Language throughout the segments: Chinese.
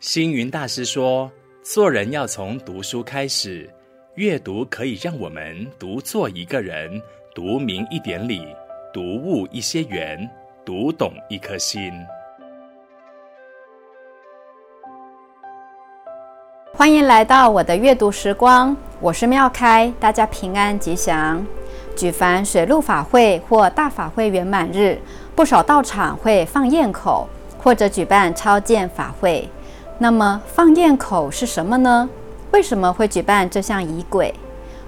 星云大师说：“做人要从读书开始，阅读可以让我们读做一个人，读明一点理，读悟一些缘，读懂一颗心。”欢迎来到我的阅读时光，我是妙开，大家平安吉祥。举凡水陆法会或大法会圆满日，不少道场会放焰口，或者举办超荐法会。那么放焰口是什么呢？为什么会举办这项仪轨？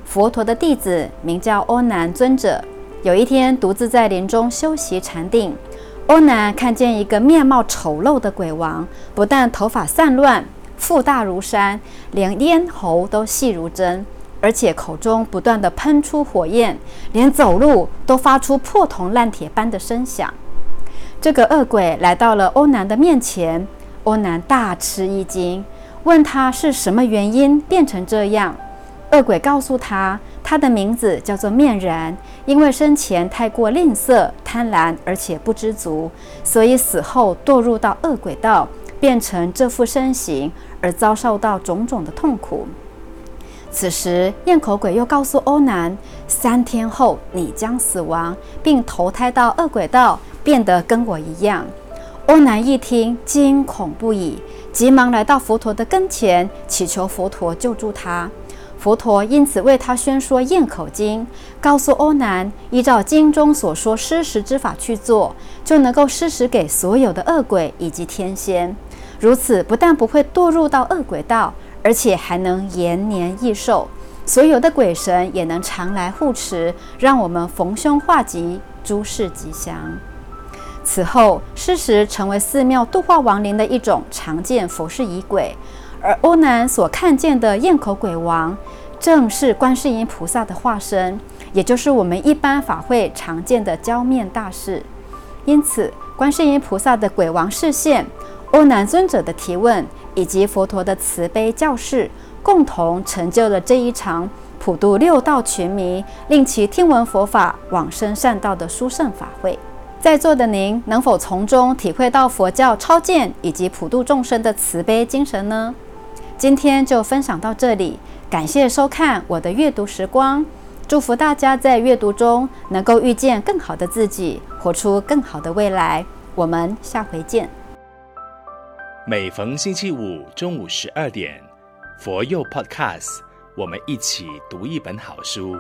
佛陀的弟子名叫欧南尊者，有一天独自在林中修习禅定，欧南看见一个面貌丑陋的鬼王，不但头发散乱，腹大如山，连咽喉都细如针，而且口中不断地喷出火焰，连走路都发出破铜烂铁般的声响。这个恶鬼来到了欧南的面前。欧南大吃一惊，问他是什么原因变成这样。恶鬼告诉他，他的名字叫做面人，因为生前太过吝啬、贪婪，而且不知足，所以死后堕入到恶鬼道，变成这副身形，而遭受到种种的痛苦。此时，咽口鬼又告诉欧南，三天后你将死亡，并投胎到恶鬼道，变得跟我一样。欧南一听，惊恐不已，急忙来到佛陀的跟前，祈求佛陀救助他。佛陀因此为他宣说《焰口经》，告诉欧南，依照经中所说施食之法去做，就能够施食给所有的恶鬼以及天仙。如此，不但不会堕入到恶鬼道，而且还能延年益寿。所有的鬼神也能常来护持，让我们逢凶化吉，诸事吉祥。此后，施食成为寺庙度化亡灵的一种常见佛事仪轨，而欧南所看见的焰口鬼王，正是观世音菩萨的化身，也就是我们一般法会常见的浇面大士。因此，观世音菩萨的鬼王示现、欧南尊者的提问，以及佛陀的慈悲教示，共同成就了这一场普度六道群迷，令其听闻佛法、往生善道的殊胜法会。在座的您能否从中体会到佛教超荐以及普度众生的慈悲精神呢？今天就分享到这里，感谢收看我的阅读时光，祝福大家在阅读中能够遇见更好的自己，活出更好的未来。我们下回见。每逢星期五中午十二点，佛佑 Podcast，我们一起读一本好书。